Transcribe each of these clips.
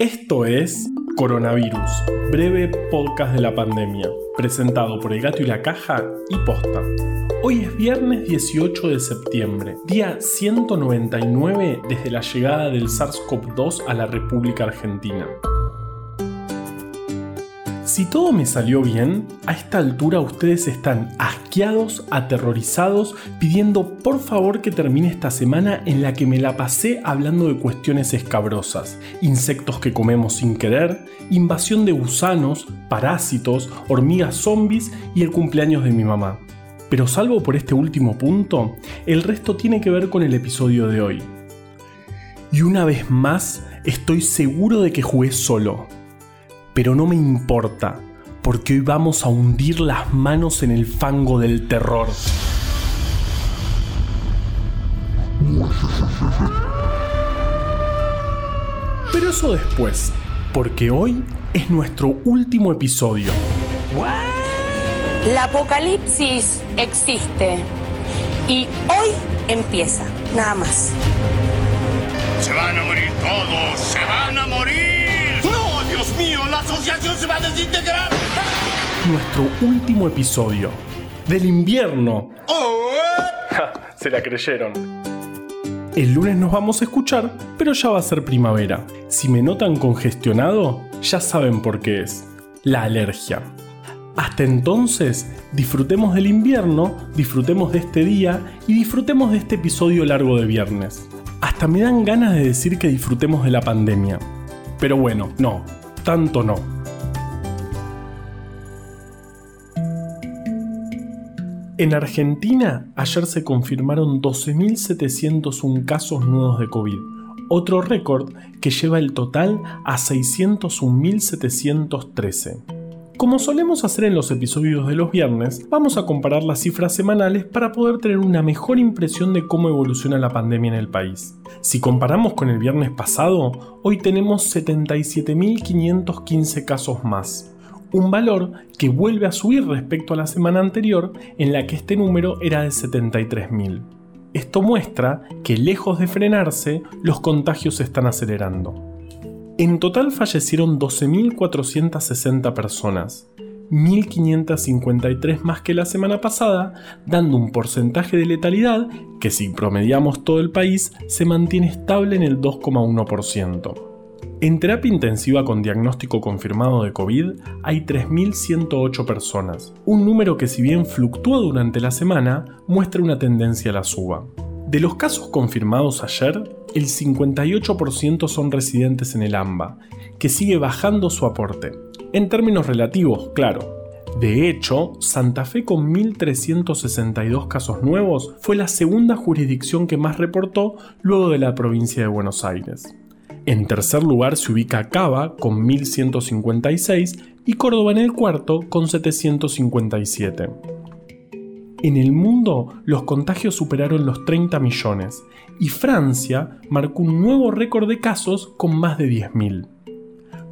Esto es Coronavirus, breve podcast de la pandemia, presentado por El Gato y la Caja y Posta. Hoy es viernes 18 de septiembre, día 199 desde la llegada del SARS-CoV-2 a la República Argentina. Si todo me salió bien, a esta altura ustedes están asqueados, aterrorizados, pidiendo por favor que termine esta semana en la que me la pasé hablando de cuestiones escabrosas, insectos que comemos sin querer, invasión de gusanos, parásitos, hormigas zombies y el cumpleaños de mi mamá. Pero salvo por este último punto, el resto tiene que ver con el episodio de hoy. Y una vez más, estoy seguro de que jugué solo pero no me importa, porque hoy vamos a hundir las manos en el fango del terror. Pero eso después, porque hoy es nuestro último episodio. La apocalipsis existe y hoy empieza, nada más. Se van a morir todos, asociación se va a desintegrar. Nuestro último episodio del invierno. Oh, se la creyeron. El lunes nos vamos a escuchar, pero ya va a ser primavera. Si me notan congestionado, ya saben por qué es. La alergia. Hasta entonces, disfrutemos del invierno, disfrutemos de este día y disfrutemos de este episodio largo de viernes. Hasta me dan ganas de decir que disfrutemos de la pandemia. Pero bueno, no, tanto no. En Argentina, ayer se confirmaron 12.701 casos nuevos de COVID, otro récord que lleva el total a 601.713. Como solemos hacer en los episodios de los viernes, vamos a comparar las cifras semanales para poder tener una mejor impresión de cómo evoluciona la pandemia en el país. Si comparamos con el viernes pasado, hoy tenemos 77.515 casos más, un valor que vuelve a subir respecto a la semana anterior en la que este número era de 73.000. Esto muestra que lejos de frenarse, los contagios se están acelerando. En total fallecieron 12.460 personas, 1.553 más que la semana pasada, dando un porcentaje de letalidad que si promediamos todo el país se mantiene estable en el 2,1%. En terapia intensiva con diagnóstico confirmado de COVID hay 3.108 personas, un número que si bien fluctúa durante la semana, muestra una tendencia a la suba. De los casos confirmados ayer, el 58% son residentes en el AMBA, que sigue bajando su aporte. En términos relativos, claro. De hecho, Santa Fe con 1.362 casos nuevos fue la segunda jurisdicción que más reportó luego de la provincia de Buenos Aires. En tercer lugar se ubica Cava con 1.156 y Córdoba en el cuarto con 757. En el mundo los contagios superaron los 30 millones y Francia marcó un nuevo récord de casos con más de 10.000.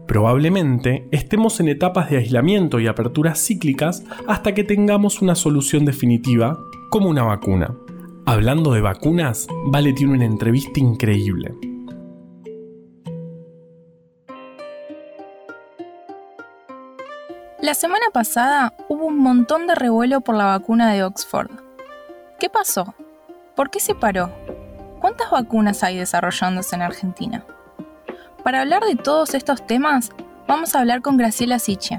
Probablemente estemos en etapas de aislamiento y aperturas cíclicas hasta que tengamos una solución definitiva, como una vacuna. Hablando de vacunas, Vale tiene una entrevista increíble. La semana pasada hubo un montón de revuelo por la vacuna de Oxford. ¿Qué pasó? ¿Por qué se paró? ¿Cuántas vacunas hay desarrollándose en Argentina? Para hablar de todos estos temas, vamos a hablar con Graciela Siche,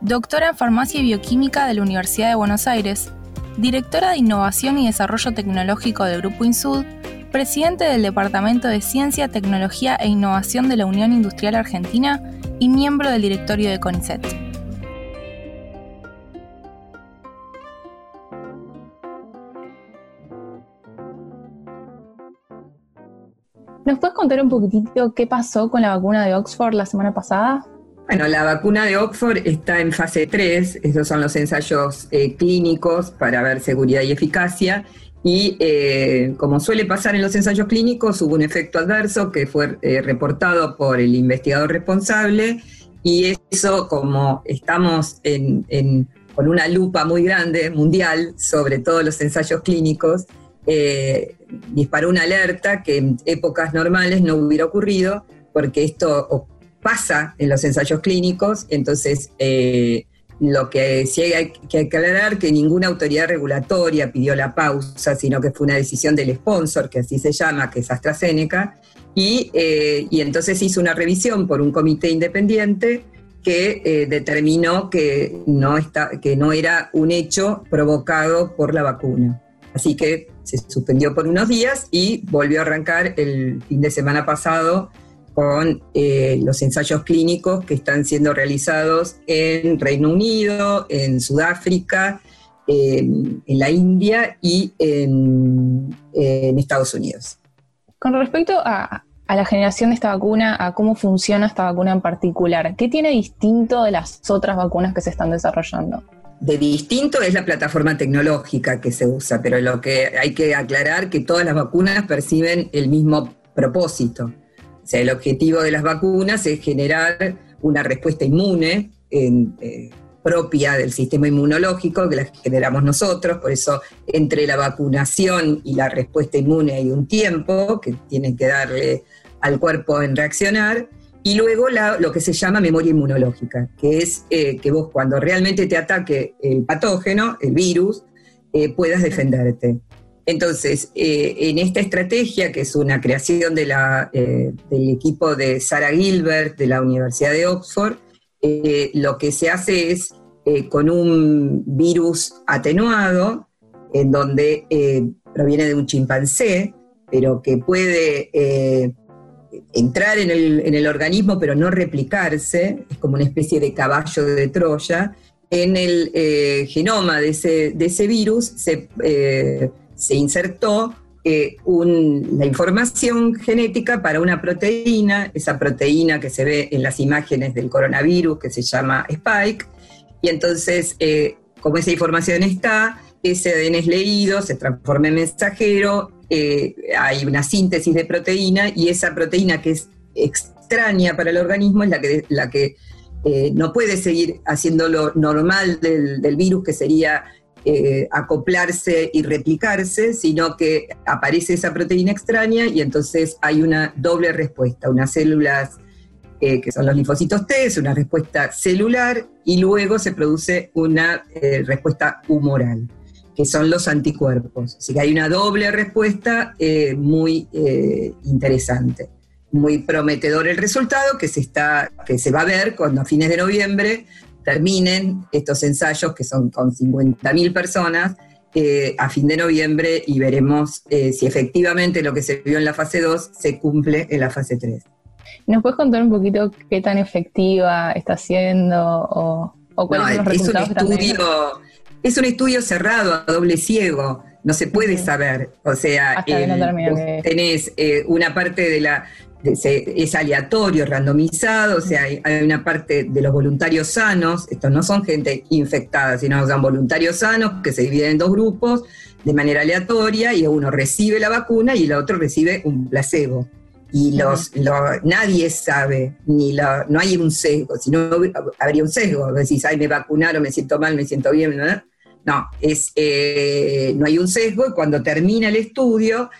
doctora en Farmacia y Bioquímica de la Universidad de Buenos Aires, directora de Innovación y Desarrollo Tecnológico del Grupo INSUD, presidente del Departamento de Ciencia, Tecnología e Innovación de la Unión Industrial Argentina y miembro del directorio de CONICET. ¿Nos puedes contar un poquitito qué pasó con la vacuna de Oxford la semana pasada? Bueno, la vacuna de Oxford está en fase 3, esos son los ensayos eh, clínicos para ver seguridad y eficacia, y eh, como suele pasar en los ensayos clínicos, hubo un efecto adverso que fue eh, reportado por el investigador responsable, y eso como estamos con una lupa muy grande mundial sobre todos los ensayos clínicos, eh, disparó una alerta que en épocas normales no hubiera ocurrido, porque esto pasa en los ensayos clínicos, entonces eh, lo que sí hay que aclarar que ninguna autoridad regulatoria pidió la pausa, sino que fue una decisión del sponsor, que así se llama, que es AstraZeneca, y, eh, entonces hizo una revisión por un comité independiente que determinó que no era un hecho provocado por la vacuna. Así que se suspendió por unos días y volvió a arrancar el fin de semana pasado con eh, los ensayos clínicos que están siendo realizados en Reino Unido, en Sudáfrica, en la India y en, Estados Unidos. Con respecto a, la generación de esta vacuna, a cómo funciona esta vacuna en particular, ¿qué tiene distinto de las otras vacunas que se están desarrollando? De distinto es la plataforma tecnológica que se usa, pero lo que hay que aclarar que todas las vacunas perciben el mismo propósito. Sea, el objetivo de las vacunas es generar una respuesta inmune eh, propia del sistema inmunológico que la generamos nosotros, por eso entre la vacunación y la respuesta inmune hay un tiempo que tienen que darle al cuerpo en reaccionar, y luego lo que se llama memoria inmunológica, que es eh, que vos cuando realmente te ataque el patógeno, el virus, eh, puedas defenderte. Entonces, eh, en esta estrategia, que es una creación eh, del equipo de Sarah Gilbert de la Universidad de Oxford, lo que se hace es con un virus atenuado, en donde proviene de un chimpancé, pero que puede entrar en el, organismo pero no replicarse, es como una especie de caballo de Troya, en el genoma de ese, de ese virus se se insertó eh, la información genética para una proteína, esa proteína que se ve en las imágenes del coronavirus, que se llama Spike, y entonces, eh, como esa información está, ese ADN es leído, se transforma en mensajero, eh, hay una síntesis de proteína, y esa proteína que es extraña para el organismo es la que, la que no puede seguir haciendo lo normal del, virus, que sería eh, acoplarse y replicarse, sino que aparece esa proteína extraña y entonces hay una doble respuesta, unas células eh, que son los linfocitos T, es una respuesta celular y luego se produce una eh, respuesta humoral, que son los anticuerpos. Así que hay una doble respuesta muy interesante muy prometedor el resultado que se, está, que se va a ver cuando a fines de noviembre terminen estos ensayos, que son con 50.000 personas, eh, a fin de noviembre y veremos eh, si efectivamente lo que se vio en la fase 2 se cumple en la fase 3. ¿Nos puedes contar un poquito qué tan efectiva está siendo o, cuáles son los resultados? Es un, estudio, es un estudio cerrado a doble ciego, no se puede saber. O sea, eh, tenés una parte de la, es aleatorio, randomizado, o sea, hay, una parte de los voluntarios sanos, estos no son gente infectada, sino son voluntarios sanos que se dividen en dos grupos de manera aleatoria y uno recibe la vacuna y el otro recibe un placebo. Y los, nadie sabe, ni no hay un sesgo, si no habría un sesgo, decís, ay, me vacunaron, me siento mal, me siento bien, ¿no? No, es, eh, no hay un sesgo y cuando termina el estudio,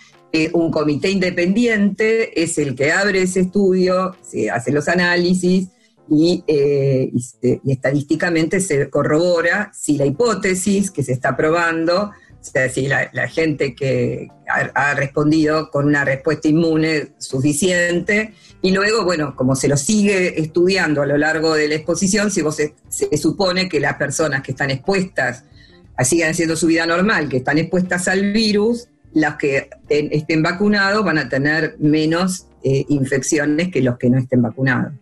un comité independiente es el que abre ese estudio, se hace los análisis y, eh, estadísticamente se corrobora si la hipótesis que se está probando, o sea, si la, gente que ha, respondido con una respuesta inmune suficiente, y luego, bueno, como se lo sigue estudiando a lo largo de la exposición, si vos se supone que las personas que están expuestas, sigan haciendo su vida normal, que están expuestas al virus, los que estén vacunados van a tener menos eh, infecciones que los que no estén vacunados.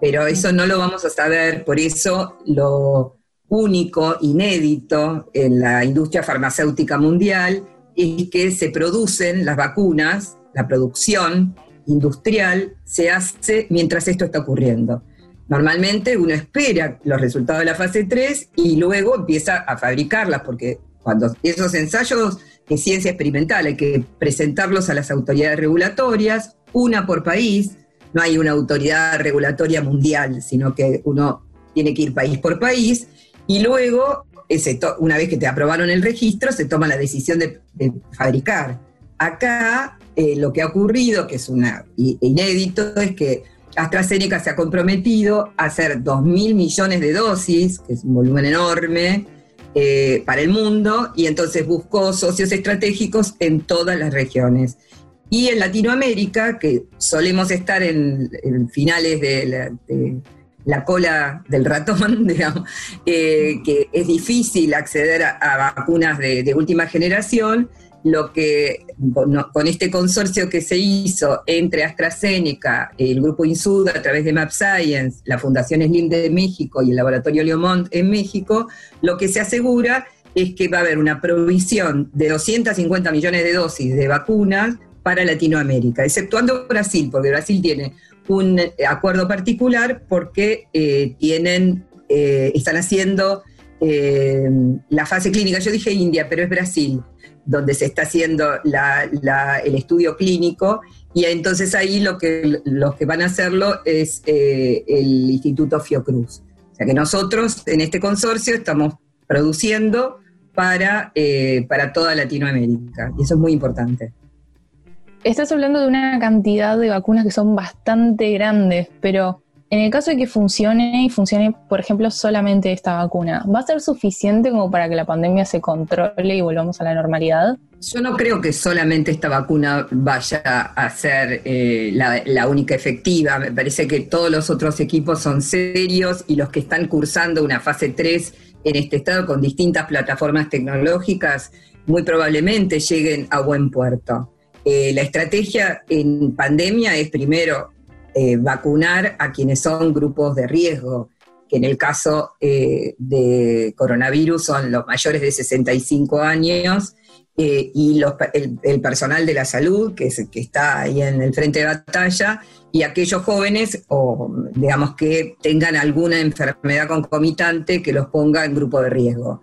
Pero eso no lo vamos a saber, por eso lo único, inédito en la industria farmacéutica mundial es que se producen las vacunas, la producción industrial se hace mientras esto está ocurriendo. Normalmente uno espera los resultados de la fase 3 y luego empieza a fabricarlas, porque cuando esos ensayos de ciencia experimental, hay que presentarlos a las autoridades regulatorias, una por país, no hay una autoridad regulatoria mundial, sino que uno tiene que ir país por país, y luego, una vez que te aprobaron el registro, se toma la decisión de, fabricar. Acá eh, lo que ha ocurrido, que es una, inédito, es que AstraZeneca se ha comprometido a hacer 2.000 millones de dosis, que es un volumen enorme, eh, para el mundo, y entonces buscó socios estratégicos en todas las regiones. Y en Latinoamérica, que solemos estar en, finales de la, cola del ratón, digamos, eh, que es difícil acceder a, vacunas de, última generación, lo que con este consorcio que se hizo entre AstraZeneca, el grupo INSUD a través de Map Science, la Fundación Slim de México y el Laboratorio Leomont en México, lo que se asegura es que va a haber una provisión de 250 millones de dosis de vacunas para Latinoamérica, exceptuando Brasil, porque Brasil tiene un acuerdo particular porque eh, tienen, eh, están haciendo eh, la fase clínica. Yo dije India, pero es Brasil donde se está haciendo el estudio clínico, y entonces ahí lo que, los que van a hacerlo es eh, el Instituto Fiocruz. O sea que nosotros en este consorcio estamos produciendo para, eh, para toda Latinoamérica, y eso es muy importante. Estás hablando de una cantidad de vacunas que son bastante grandes, pero en el caso de que funcione y funcione, por ejemplo, solamente esta vacuna, ¿va a ser suficiente como para que la pandemia se controle y volvamos a la normalidad? Yo no creo que solamente esta vacuna vaya a ser eh, la, única efectiva. Me parece que todos los otros equipos son serios y los que están cursando una fase 3 en este estado con distintas plataformas tecnológicas muy probablemente lleguen a buen puerto. Eh, la estrategia en pandemia es primero eh, vacunar a quienes son grupos de riesgo, que en el caso eh, de coronavirus son los mayores de 65 años eh, y el, personal de la salud, que, está ahí en el frente de batalla, y aquellos jóvenes, o digamos que tengan alguna enfermedad concomitante que los ponga en grupo de riesgo.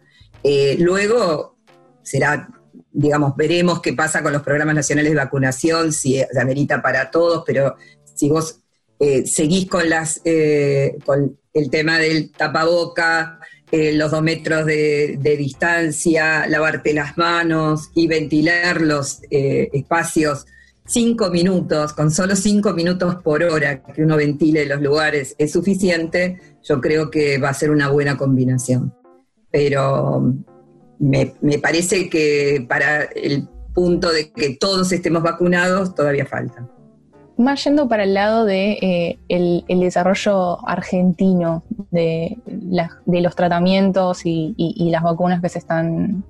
luego será digamos, veremos qué pasa con los programas nacionales de vacunación, si se amerita para todos, pero si vos eh, seguís con, las, eh, con el tema del tapaboca, eh, los dos metros de, distancia, lavarte las manos y ventilar los espacios cinco minutos, con solo cinco minutos por hora que uno ventile los lugares es suficiente, yo creo que va a ser una buena combinación. Pero me, me parece que para el punto de que todos estemos vacunados todavía falta. Más yendo para el lado de eh, el, desarrollo argentino de, los tratamientos y, las vacunas que se están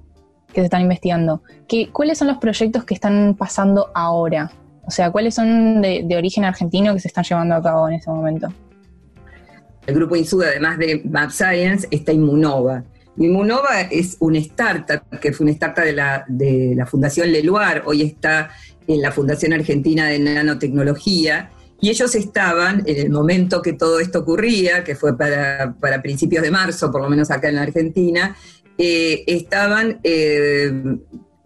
que se están investigando. ¿Qué, ¿Cuáles son los proyectos que están pasando ahora? O sea, ¿cuáles son de, origen argentino que se están llevando a cabo en este momento? El grupo INSUD, además de Map Science, está Inmunova. Inmunova es una startup, que fue una startup de la, de la Fundación Leluar, hoy está en la Fundación Argentina de Nanotecnología, y ellos estaban, en el momento que todo esto ocurría, que fue para, principios de marzo, por lo menos acá en la Argentina, eh, estaban eh,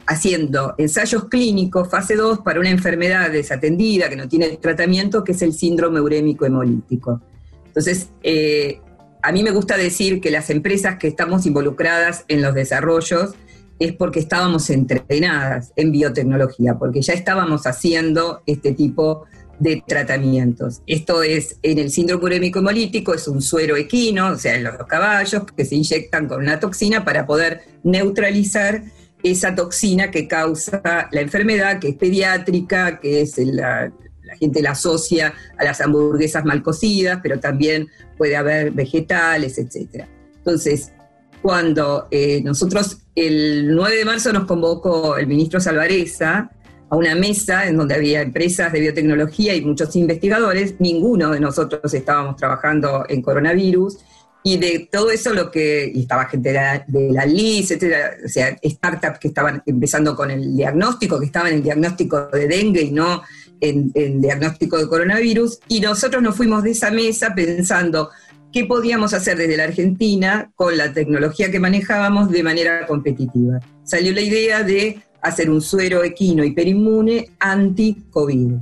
haciendo ensayos clínicos, fase 2, para una enfermedad desatendida que no tiene tratamiento, que es el síndrome urémico hemolítico. Entonces, eh, a mí me gusta decir que las empresas que estamos involucradas en los desarrollos es porque estábamos entrenadas en biotecnología, porque ya estábamos haciendo este tipo de tratamientos. Esto es, en el síndrome urémico hemolítico, es un suero equino, o sea, en los caballos, que se inyectan con una toxina para poder neutralizar esa toxina que causa la enfermedad, que es pediátrica, que es la, la gente la asocia a las hamburguesas mal cocidas, pero también puede haber vegetales, etc. Entonces, cuando eh, nosotros el 9 de marzo nos convocó el ministro Salvareza a una mesa en donde había empresas de biotecnología y muchos investigadores, ninguno de nosotros estábamos trabajando en coronavirus, y de todo eso lo que, y estaba gente de la, de LIS, etcétera, o sea, startups que estaban empezando con el diagnóstico, que estaban en diagnóstico de dengue y no en, en diagnóstico de coronavirus, y nosotros nos fuimos de esa mesa pensando, qué podíamos hacer desde la Argentina con la tecnología que manejábamos de manera competitiva. Salió la idea de hacer un suero equino hiperinmune anti-COVID.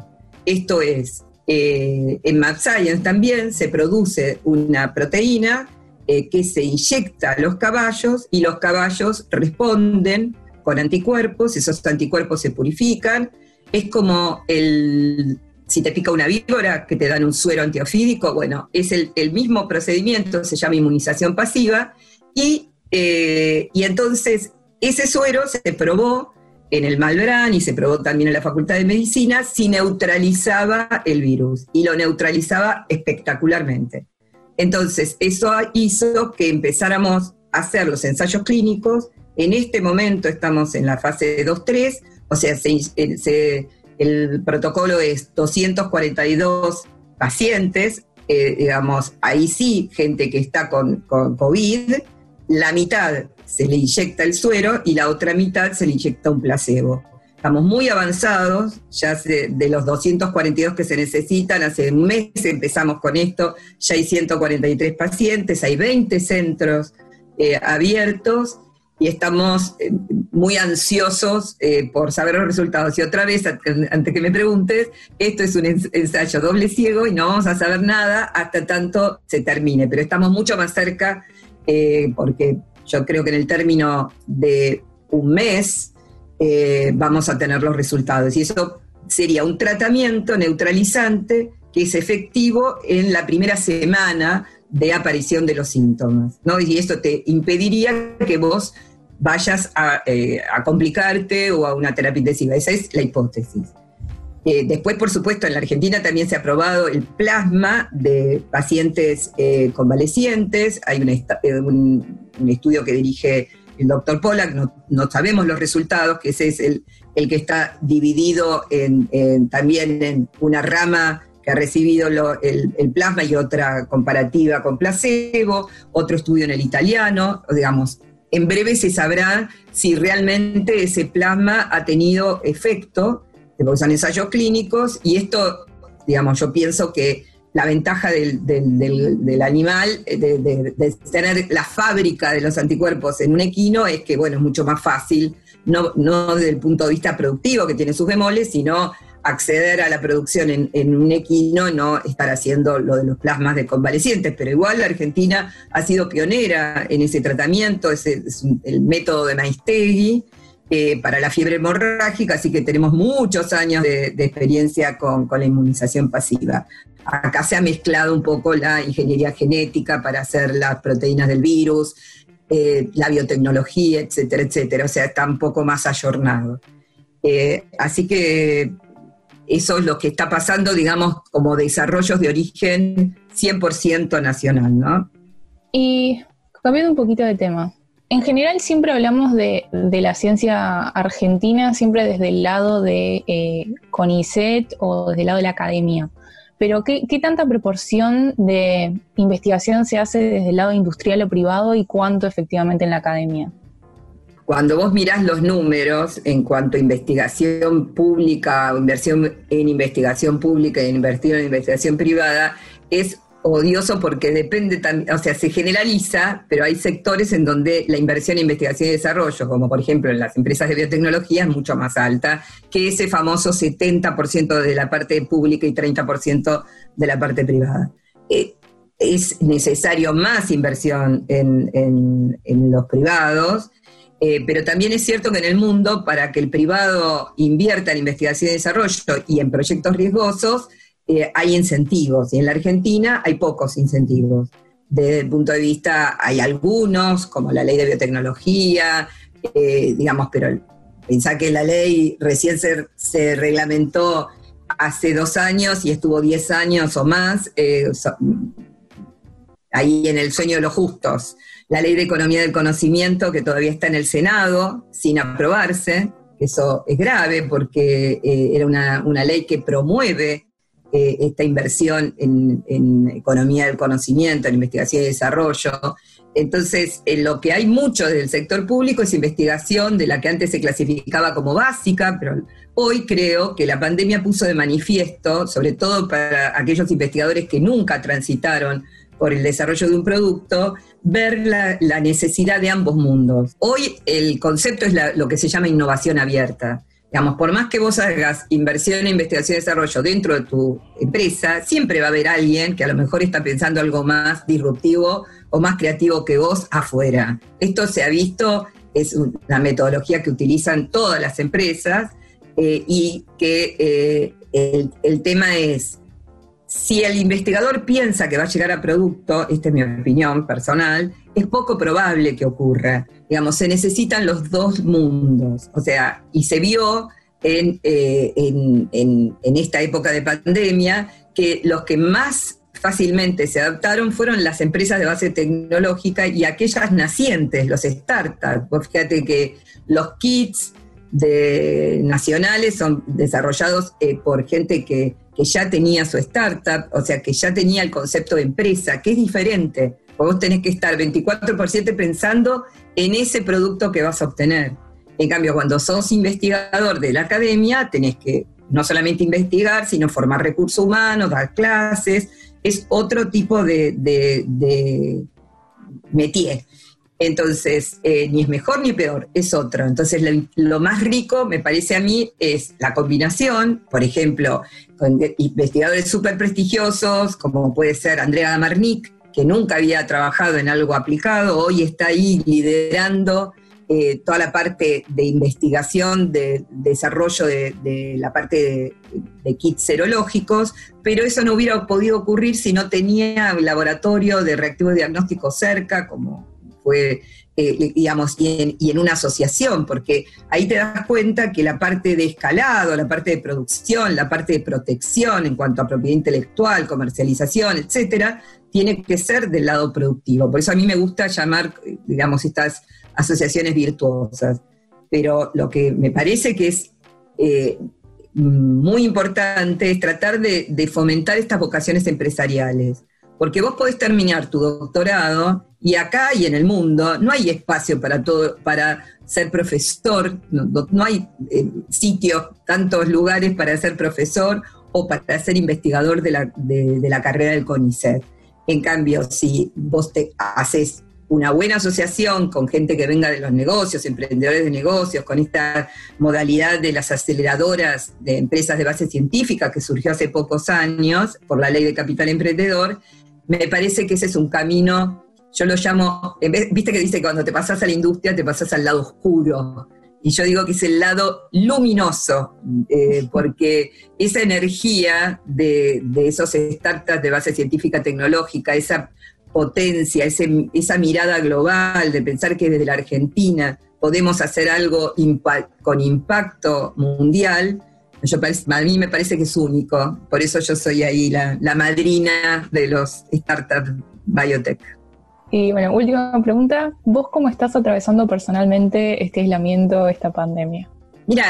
Esto es, eh, en Map Science también se produce una proteína eh, que se inyecta a los caballos y los caballos responden con anticuerpos, esos anticuerpos se purifican, es como el si te pica una víbora, que te dan un suero antiofídico, bueno, es el, mismo procedimiento, se llama inmunización pasiva, y, eh, y entonces ese suero se probó en el Malbrán y se probó también en la Facultad de Medicina si neutralizaba el virus, y lo neutralizaba espectacularmente. Entonces, eso hizo que empezáramos a hacer los ensayos clínicos. En este momento estamos en la fase 2-3, o sea, el protocolo es 242 pacientes, eh, digamos, ahí sí, gente que está con, COVID, la mitad se le inyecta el suero y la otra mitad se le inyecta un placebo. Estamos muy avanzados, ya de los 242 que se necesitan, hace un mes empezamos con esto, ya hay 143 pacientes, hay 20 centros eh, abiertos y estamos eh, muy ansiosos eh, por saber los resultados. Y otra vez, antes que me preguntes, esto es un ensayo doble ciego y no vamos a saber nada hasta tanto se termine, pero estamos mucho más cerca porque yo creo que en el término de un mes, eh, vamos a tener los resultados. Y eso sería un tratamiento neutralizante que es efectivo en la primera semana de aparición de los síntomas. ¿no? Y eso te impediría que vos vayas a, eh, complicarte o a una terapia intensiva. Esa es la hipótesis. Eh, después, por supuesto, en la Argentina también se ha aprobado el plasma de pacientes convalecientes. Hay un, un, estudio que dirige el doctor Pollack, no, sabemos los resultados, que ese es el, el que está dividido en, también en una rama que ha recibido el, plasma y otra comparativa con placebo, otro estudio en el italiano, digamos, en breve se sabrá si realmente ese plasma ha tenido efecto, porque son ensayos clínicos, y esto, digamos, yo pienso que la ventaja del, animal, eh, de, tener la fábrica de los anticuerpos en un equino, es que, bueno, es mucho más fácil, no, no desde el punto de vista productivo, que tiene sus bemoles, sino acceder a la producción en, un equino, no estar haciendo lo de los plasmas de convalecientes, pero igual la Argentina ha sido pionera en ese tratamiento, ese es el método de Maistegui, eh, para la fiebre hemorrágica, así que tenemos muchos años de, experiencia con, la inmunización pasiva. Acá se ha mezclado un poco la ingeniería genética para hacer las proteínas del virus, eh, la biotecnología, etcétera, etcétera. O sea, está un poco más ayornado. Eh, así que eso es lo que está pasando, digamos, como desarrollos de origen 100% nacional, ¿no? Y cambiando un poquito de tema, en general siempre hablamos de, la ciencia argentina, siempre desde el lado de eh, CONICET o desde el lado de la academia. Pero ¿qué, tanta proporción de investigación se hace desde el lado industrial o privado y cuánto efectivamente en la academia? Cuando vos mirás los números en cuanto a investigación pública, inversión en investigación pública y invertir en investigación privada, es odioso porque depende también, o sea, se generaliza, pero hay sectores en donde la inversión en investigación y desarrollo, como por ejemplo en las empresas de biotecnología, es mucho más alta que ese famoso 70% de la parte pública y 30% de la parte privada. Eh, es necesario más inversión en, los privados, eh, pero también es cierto que en el mundo, para que el privado invierta en investigación y desarrollo y en proyectos riesgosos, eh, hay incentivos y en la Argentina hay pocos incentivos. Desde el punto de vista, hay algunos, como la ley de biotecnología, eh, digamos, pero pensá que la ley recién se, reglamentó hace dos años y estuvo diez años o más, ahí en el sueño de los justos. La ley de economía del conocimiento, que todavía está en el Senado, sin aprobarse, eso es grave porque era una, una, ley que promueve eh, esta inversión en, economía del conocimiento, en investigación y desarrollo. Entonces, en lo que hay mucho del sector público es investigación de la que antes se clasificaba como básica, pero hoy creo que la pandemia puso de manifiesto, sobre todo para aquellos investigadores que nunca transitaron por el desarrollo de un producto, ver la, necesidad de ambos mundos. Hoy el concepto es lo que se llama innovación abierta. Digamos, por más que vos hagas inversión en investigación y desarrollo dentro de tu empresa, siempre va a haber alguien que a lo mejor está pensando algo más disruptivo o más creativo que vos afuera. Esto se ha visto, es una metodología que utilizan todas las empresas eh, y que eh, el, tema es, si el investigador piensa que va a llegar a producto, esta es mi opinión personal, es poco probable que ocurra. Digamos, se necesitan los dos mundos. O sea, y se vio en, eh, en, esta época de pandemia que los que más fácilmente se adaptaron fueron las empresas de base tecnológica y aquellas nacientes, los startups. fíjate que los kits nacionales son desarrollados eh, por gente que, que, ya tenía su startup, o sea, que ya tenía el concepto de empresa, que es diferente. Vos tenés que estar 24 por 7 pensando en ese producto que vas a obtener. En cambio, cuando sos investigador de la academia, tenés que no solamente investigar, sino formar recursos humanos, dar clases, es otro tipo de, de, métier. Entonces, eh, ni es mejor ni peor, es otro. Entonces, lo, más rico, me parece a mí, es la combinación, por ejemplo, con investigadores súper prestigiosos, como puede ser Andrea Damarnik, que nunca había trabajado en algo aplicado, hoy está ahí liderando eh, toda la parte de investigación, de, desarrollo de, la parte de, kits serológicos, pero eso no hubiera podido ocurrir si no tenía un laboratorio de reactivo diagnóstico cerca, como fue, eh, digamos, y en, una asociación, porque ahí te das cuenta que la parte de escalado, la parte de producción, la parte de protección en cuanto a propiedad intelectual, comercialización, etcétera, tiene que ser del lado productivo. Por eso a mí me gusta llamar, digamos, estas asociaciones virtuosas. Pero lo que me parece que es eh, muy importante es tratar de, fomentar estas vocaciones empresariales. Porque vos podés terminar tu doctorado y acá y en el mundo no hay espacio para todo, para ser profesor, no, hay eh, sitios, tantos lugares para ser profesor o para ser investigador de la, de la carrera del CONICET. En cambio, si vos te haces una buena asociación con gente que venga de los negocios, emprendedores de negocios, con esta modalidad de las aceleradoras de empresas de base científica que surgió hace pocos años por la ley de capital emprendedor, me parece que ese es un camino, yo lo llamo, viste que dice que cuando te pasas a la industria te pasas al lado oscuro, y yo digo que es el lado luminoso, eh, porque esa energía de, de, esos startups de base científica tecnológica, esa potencia, esa mirada global de pensar que desde la Argentina podemos hacer algo con impacto mundial, yo, a mí me parece que es único. Por eso yo soy ahí la, madrina de los startups biotech. Y bueno, última pregunta, ¿vos cómo estás atravesando personalmente este aislamiento, esta pandemia? Mira,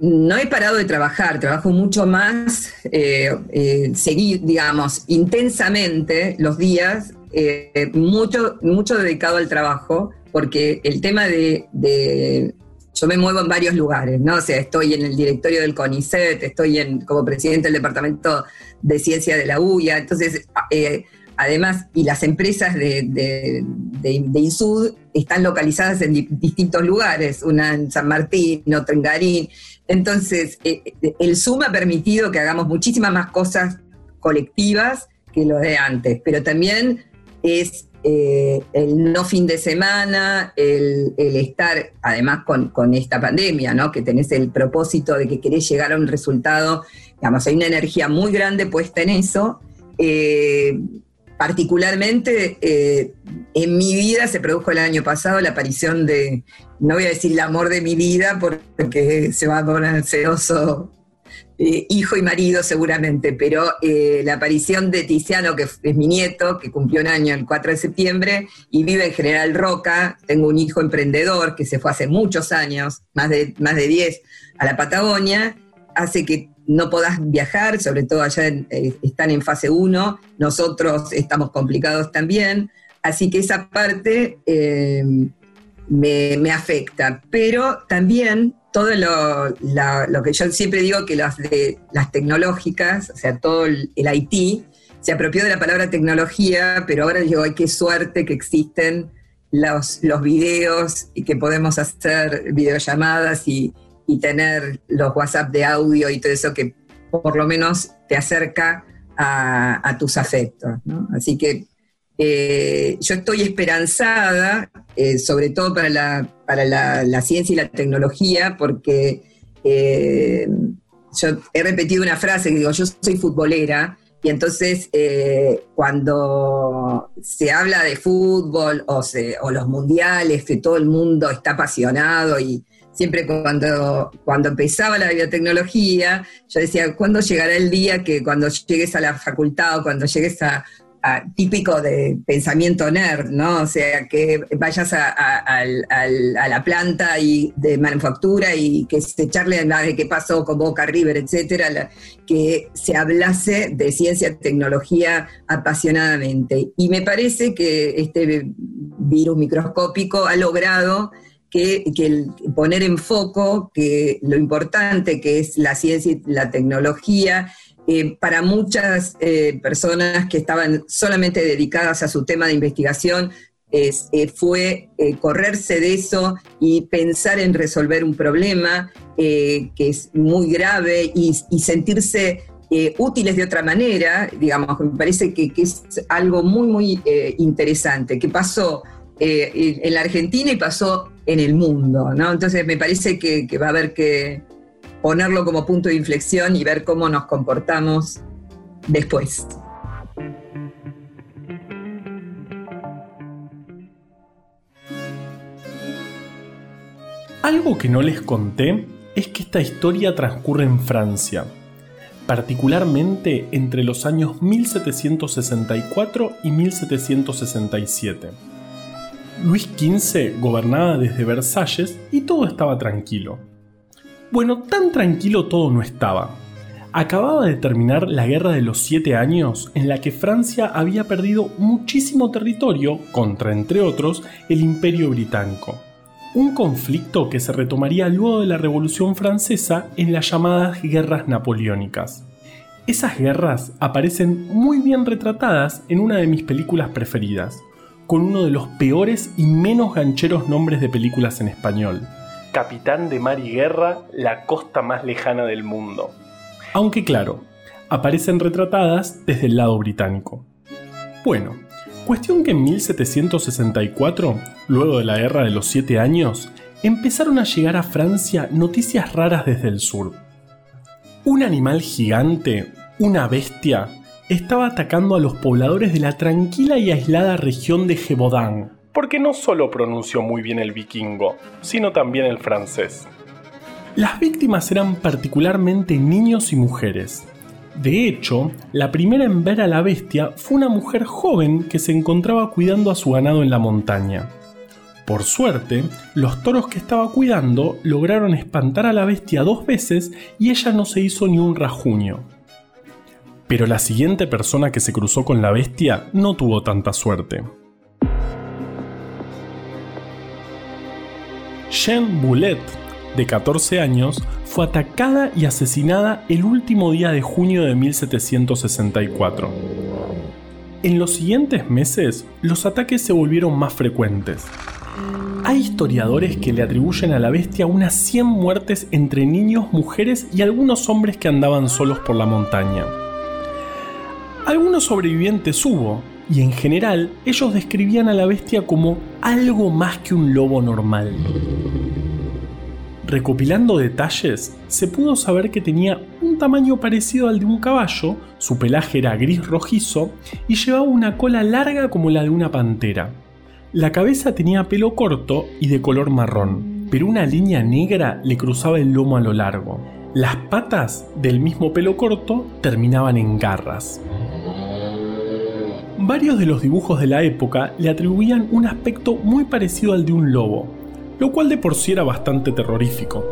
no he parado de trabajar, trabajo mucho más, eh, eh seguir, digamos, intensamente los días, eh, mucho, mucho dedicado al trabajo, porque el tema de, yo me muevo en varios lugares, ¿no? O sea, estoy en el directorio del CONICET, estoy en, como presidente del Departamento de Ciencia de la UIA, entonces, eh, además, y las empresas de, INSUD están localizadas en distintos lugares, una en San Martín, otra en Garín, entonces, eh, eh, el Zoom ha permitido que hagamos muchísimas más cosas colectivas que lo de antes, pero también es eh, el no fin de semana, el, estar, además con, esta pandemia, ¿no? que tenés el propósito de que querés llegar a un resultado, digamos, hay una energía muy grande puesta en eso. Particularmente en mi vida se produjo el año pasado la aparición de no voy a decir el amor de mi vida porque se va a poner celoso eh, hijo y marido seguramente, pero eh, la aparición de Tiziano, que es mi nieto, que cumplió un año el 4 de septiembre y vive en General Roca, tengo un hijo emprendedor que se fue hace muchos años, más de, más de 10, a la Patagonia, hace que no podás viajar, sobre todo allá eh, están en fase 1, nosotros estamos complicados también, así que esa parte me, afecta. Pero también todo lo, que yo siempre digo que las, de, las tecnológicas, o sea, todo el, IT, se apropió de la palabra tecnología, pero ahora digo, ay, qué suerte que existen los, los videos y que podemos hacer videollamadas y, tener los WhatsApp de audio y todo eso que por lo menos te acerca a, tus afectos. Así que eh, yo estoy esperanzada, eh, sobre todo para, la, para la, ciencia y la tecnología, porque eh, yo he repetido una frase que digo, yo soy futbolera, y entonces cuando se habla de fútbol o los mundiales, que todo el mundo está apasionado y siempre cuando, cuando empezaba la biotecnología, yo decía, ¿cuándo llegará el día que cuando llegues a la facultad o cuando llegues a, típico de pensamiento nerd, ¿no? O sea, que vayas a, la planta y de manufactura y que se charle de qué pasó con Boca River, etcétera, que se hablase de ciencia y tecnología apasionadamente. Y me parece que este virus microscópico ha logrado que, poner en foco que lo importante que es la ciencia y la tecnología eh, para muchas eh, personas que estaban solamente dedicadas a su tema de investigación, eh, fue correrse de eso y pensar en resolver un problema que es muy grave y, sentirse útiles de otra manera, digamos, me parece que, que es algo muy, muy interesante, que pasó en la Argentina y pasó en el mundo, ¿no? Entonces me parece que, va a haber que ponerlo como punto de inflexión y ver cómo nos comportamos después. Algo que no les conté es que esta historia transcurre en Francia, particularmente entre los años 1764 y 1767. Luis XV gobernaba desde Versalles y todo estaba tranquilo. Bueno, tan tranquilo todo no estaba. Acababa de terminar la Guerra de los Siete Años en la que Francia había perdido muchísimo territorio contra, entre otros, el Imperio Británico. Un conflicto que se retomaría luego de la Revolución Francesa en las llamadas Guerras Napoleónicas. Esas guerras aparecen muy bien retratadas en una de mis películas preferidas, con uno de los peores y menos gancheros nombres de películas en español. Capitán de Mar y Guerra, la costa más lejana del mundo. Aunque claro, aparecen retratadas desde el lado británico. Bueno, cuestión que en 1764, luego de la Guerra de los Siete Años, empezaron a llegar a Francia noticias raras desde el sur. Un animal gigante, una bestia, estaba atacando a los pobladores de la tranquila y aislada región de Gévaudan, porque no solo pronunció muy bien el vikingo, sino también el francés. Las víctimas eran particularmente niños y mujeres. De hecho, la primera en ver a la bestia fue una mujer joven que se encontraba cuidando a su ganado en la montaña. Por suerte, los toros que estaba cuidando lograron espantar a la bestia dos veces y ella no se hizo ni un rajuño. Pero la siguiente persona que se cruzó con la bestia no tuvo tanta suerte. Jean Boulet, de 14 años, fue atacada y asesinada el último día de junio de 1764. En los siguientes meses, los ataques se volvieron más frecuentes. Hay historiadores que le atribuyen a la bestia unas 100 muertes entre niños, mujeres y algunos hombres que andaban solos por la montaña. Algunos sobrevivientes hubo, y en general ellos describían a la bestia como algo más que un lobo normal. Recopilando detalles, se pudo saber que tenía un tamaño parecido al de un caballo, su pelaje era gris rojizo y llevaba una cola larga como la de una pantera. La cabeza tenía pelo corto y de color marrón, pero una línea negra le cruzaba el lomo a lo largo. Las patas, del mismo pelo corto, terminaban en garras. Varios de los dibujos de la época le atribuían un aspecto muy parecido al de un lobo, lo cual de por sí era bastante terrorífico.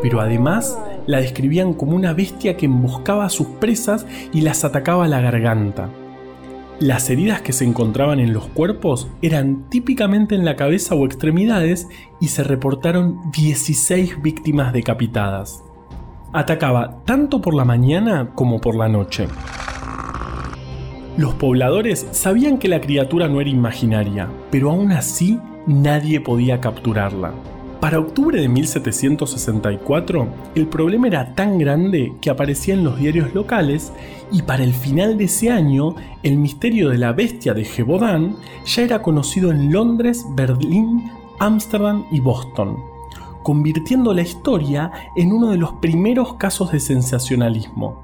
Pero además la describían como una bestia que emboscaba a sus presas y las atacaba a la garganta. Las heridas que se encontraban en los cuerpos eran típicamente en la cabeza o extremidades y se reportaron 16 víctimas decapitadas. Atacaba tanto por la mañana como por la noche. Los pobladores sabían que la criatura no era imaginaria, pero aún así nadie podía capturarla. Para octubre de 1764, el problema era tan grande que aparecía en los diarios locales y para el final de ese año, el misterio de la bestia de Gévaudan ya era conocido en Londres, Berlín, Ámsterdam y Boston, convirtiendo la historia en uno de los primeros casos de sensacionalismo.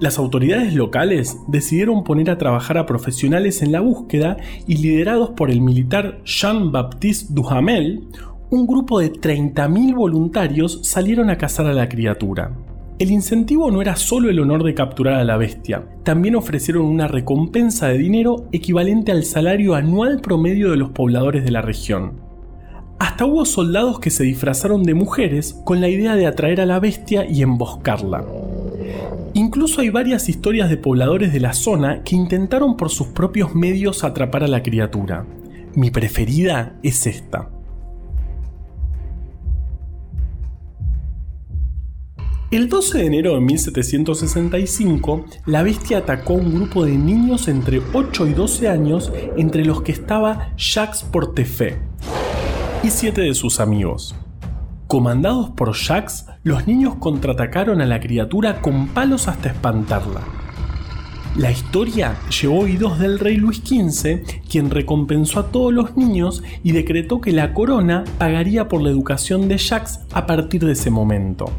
Las autoridades locales decidieron poner a trabajar a profesionales en la búsqueda y liderados por el militar Jean-Baptiste Duhamel, un grupo de 30.000 voluntarios salieron a cazar a la criatura. El incentivo no era solo el honor de capturar a la bestia, también ofrecieron una recompensa de dinero equivalente al salario anual promedio de los pobladores de la región. Hasta hubo soldados que se disfrazaron de mujeres con la idea de atraer a la bestia y emboscarla. Incluso hay varias historias de pobladores de la zona que intentaron por sus propios medios atrapar a la criatura. Mi preferida es esta. El 12 de enero de 1765, la bestia atacó a un grupo de niños entre 8 y 12 años, entre los que estaba Jacques Portefeuille y siete de sus amigos. Comandados por Jax, los niños contraatacaron a la criatura con palos hasta espantarla. La historia llevó oídos del rey Luis XV, quien recompensó a todos los niños y decretó que la corona pagaría por la educación de Jax a partir de ese momento.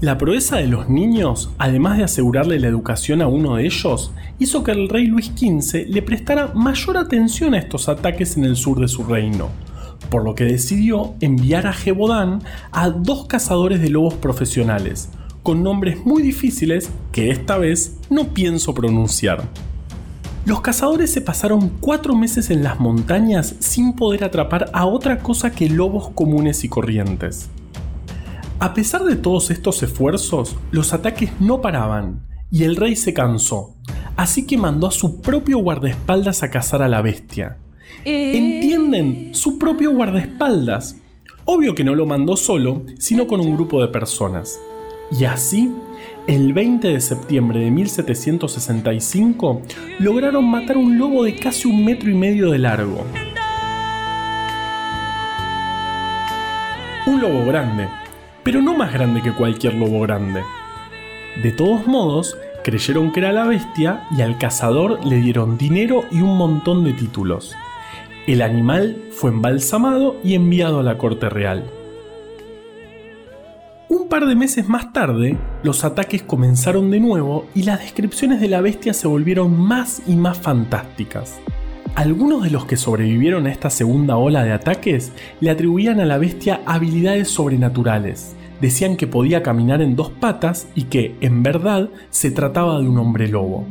La proeza de los niños, además de asegurarle la educación a uno de ellos, hizo que el rey Luis XV le prestara mayor atención a estos ataques en el sur de su reino por lo que decidió enviar a Jebodán a dos cazadores de lobos profesionales, con nombres muy difíciles que esta vez no pienso pronunciar. Los cazadores se pasaron cuatro meses en las montañas sin poder atrapar a otra cosa que lobos comunes y corrientes. A pesar de todos estos esfuerzos, los ataques no paraban y el rey se cansó, así que mandó a su propio guardaespaldas a cazar a la bestia. Eh. Entienden, su propio guardaespaldas. Obvio que no lo mandó solo, sino con un grupo de personas. Y así, el 20 de septiembre de 1765, lograron matar un lobo de casi un metro y medio de largo. Un lobo grande, pero no más grande que cualquier lobo grande. De todos modos, creyeron que era la bestia y al cazador le dieron dinero y un montón de títulos. El animal fue embalsamado y enviado a la corte real. Un par de meses más tarde, los ataques comenzaron de nuevo y las descripciones de la bestia se volvieron más y más fantásticas. Algunos de los que sobrevivieron a esta segunda ola de ataques le atribuían a la bestia habilidades sobrenaturales. Decían que podía caminar en dos patas y que, en verdad, se trataba de un hombre lobo.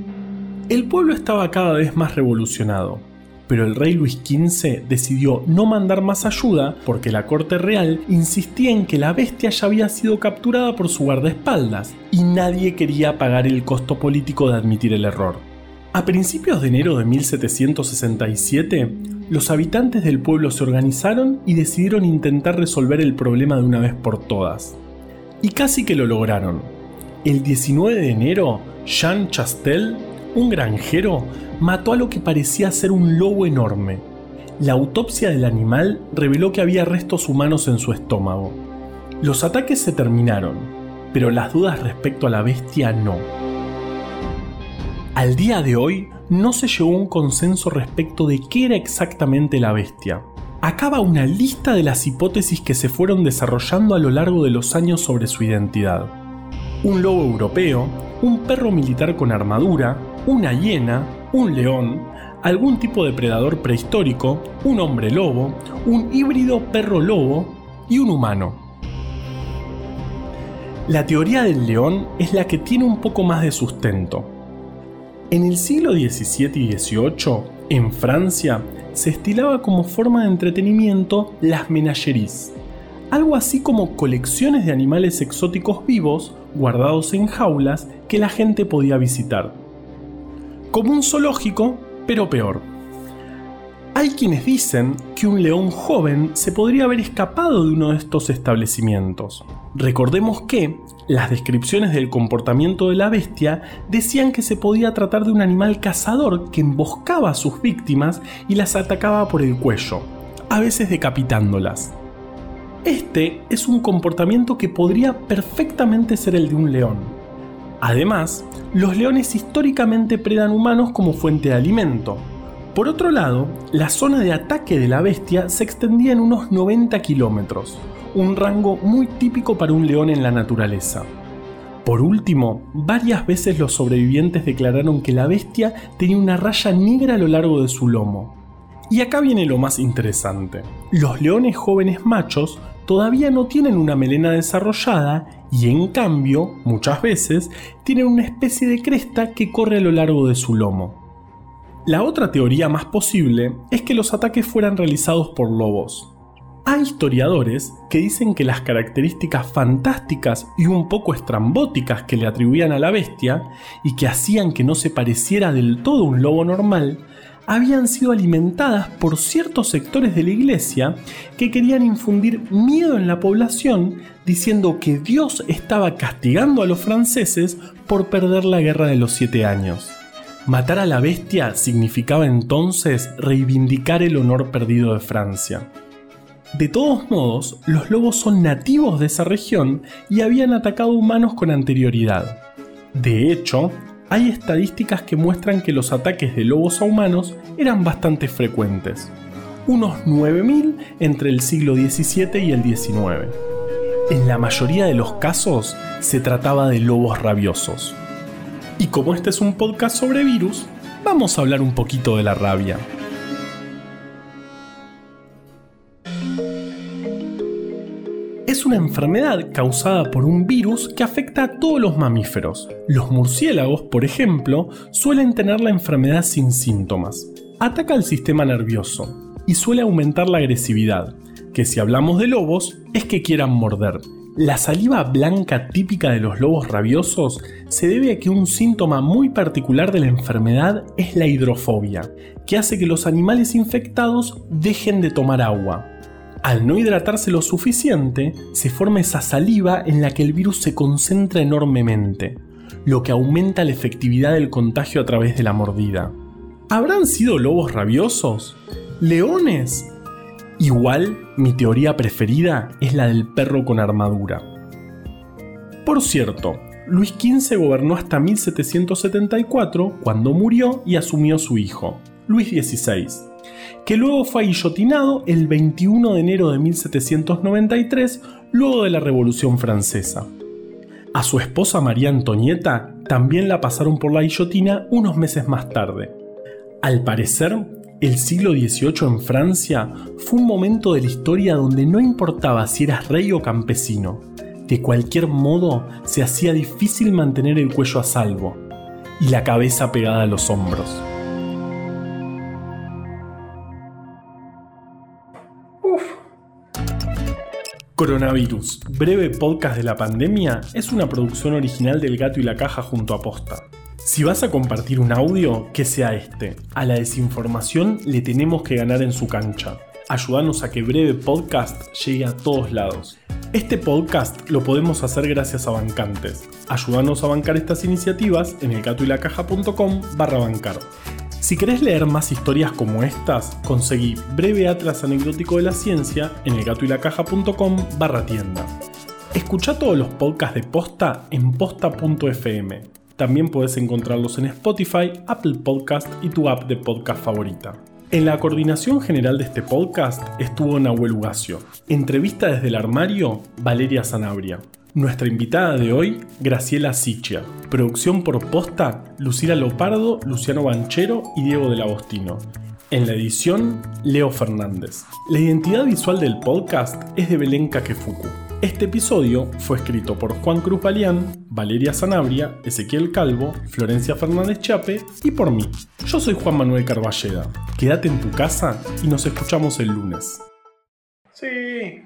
El pueblo estaba cada vez más revolucionado pero el rey Luis XV decidió no mandar más ayuda porque la corte real insistía en que la bestia ya había sido capturada por su guardaespaldas y nadie quería pagar el costo político de admitir el error. A principios de enero de 1767, los habitantes del pueblo se organizaron y decidieron intentar resolver el problema de una vez por todas. Y casi que lo lograron. El 19 de enero, Jean Chastel, un granjero, mató a lo que parecía ser un lobo enorme. La autopsia del animal reveló que había restos humanos en su estómago. Los ataques se terminaron, pero las dudas respecto a la bestia no. Al día de hoy no se llegó a un consenso respecto de qué era exactamente la bestia. Acaba una lista de las hipótesis que se fueron desarrollando a lo largo de los años sobre su identidad. Un lobo europeo, un perro militar con armadura, una hiena, un león, algún tipo de predador prehistórico, un hombre lobo, un híbrido perro lobo y un humano. La teoría del león es la que tiene un poco más de sustento. En el siglo XVII y XVIII, en Francia, se estilaba como forma de entretenimiento las menageries, algo así como colecciones de animales exóticos vivos guardados en jaulas que la gente podía visitar como un zoológico, pero peor. Hay quienes dicen que un león joven se podría haber escapado de uno de estos establecimientos. Recordemos que las descripciones del comportamiento de la bestia decían que se podía tratar de un animal cazador que emboscaba a sus víctimas y las atacaba por el cuello, a veces decapitándolas. Este es un comportamiento que podría perfectamente ser el de un león, Además, los leones históricamente predan humanos como fuente de alimento, Por otro lado, la zona de ataque de la bestia se extendía en unos 90 kilómetros, un rango muy típico para un león en la naturaleza. Por último, varias veces los sobrevivientes declararon que la bestia tenía una raya negra a lo largo de su lomo. Y acá viene lo más interesante. Los leones jóvenes machos todavía no tienen una melena desarrollada y en cambio, muchas veces, tienen una especie de cresta que corre a lo largo de su lomo. La otra teoría más posible es que los ataques fueran realizados por lobos. Hay historiadores que dicen que las características fantásticas y un poco estrambóticas que le atribuían a la bestia y que hacían que no se pareciera del todo un lobo normal habían sido alimentadas por ciertos sectores de la iglesia que querían infundir miedo en la población diciendo que Dios estaba castigando a los franceses por perder la guerra de los siete años. Matar a la bestia significaba entonces reivindicar el honor perdido de Francia. De todos modos, los lobos son nativos de esa región y habían atacado humanos con anterioridad. De hecho, hay estadísticas que muestran que los ataques de lobos a humanos eran bastante frecuentes, unos 9.000 entre el siglo XVII y el XIX. En la mayoría de los casos se trataba de lobos rabiosos. Y como este es un podcast sobre virus, vamos a hablar un poquito de la rabia. es una enfermedad causada por un virus que afecta a todos los mamíferos. Los murciélagos, por ejemplo, suelen tener la enfermedad sin síntomas. Ataca al sistema nervioso y suele aumentar la agresividad, que si hablamos de lobos es que quieran morder. La saliva blanca típica de los lobos rabiosos se debe a que un síntoma muy particular de la enfermedad es la hidrofobia, que hace que los animales infectados dejen de tomar agua. Al no hidratarse lo suficiente, se forma esa saliva en la que el virus se concentra enormemente, lo que aumenta la efectividad del contagio a través de la mordida. ¿Habrán sido lobos rabiosos? ¿Leones? Igual, mi teoría preferida es la del perro con armadura. Por cierto, Luis XV gobernó hasta 1774, cuando murió y asumió su hijo, Luis XVI que luego fue guillotinado el 21 de enero de 1793, luego de la Revolución Francesa. A su esposa María Antonieta también la pasaron por la guillotina unos meses más tarde. Al parecer, el siglo XVIII en Francia fue un momento de la historia donde no importaba si eras rey o campesino, de cualquier modo se hacía difícil mantener el cuello a salvo y la cabeza pegada a los hombros. Coronavirus, breve podcast de la pandemia, es una producción original del Gato y la Caja junto a Posta. Si vas a compartir un audio, que sea este. A la desinformación le tenemos que ganar en su cancha. Ayúdanos a que Breve Podcast llegue a todos lados. Este podcast lo podemos hacer gracias a bancantes. Ayúdanos a bancar estas iniciativas en elgatoylacaja.com barra bancar. Si querés leer más historias como estas, conseguí Breve Atlas Anecdótico de la Ciencia en elgatoylacaja.com barra tienda. Escucha todos los podcasts de Posta en posta.fm. También puedes encontrarlos en Spotify, Apple Podcast y tu app de podcast favorita. En la coordinación general de este podcast estuvo Nahuel Ugacio. Entrevista desde el armario, Valeria Sanabria. Nuestra invitada de hoy, Graciela Sichia. Producción por posta, Lucila Lopardo, Luciano Banchero y Diego del Agostino. En la edición, Leo Fernández. La identidad visual del podcast es de Belén Kakefuku. Este episodio fue escrito por Juan Cruz Balián, Valeria Sanabria, Ezequiel Calvo, Florencia Fernández Chape y por mí. Yo soy Juan Manuel Carballeda. Quédate en tu casa y nos escuchamos el lunes. Sí,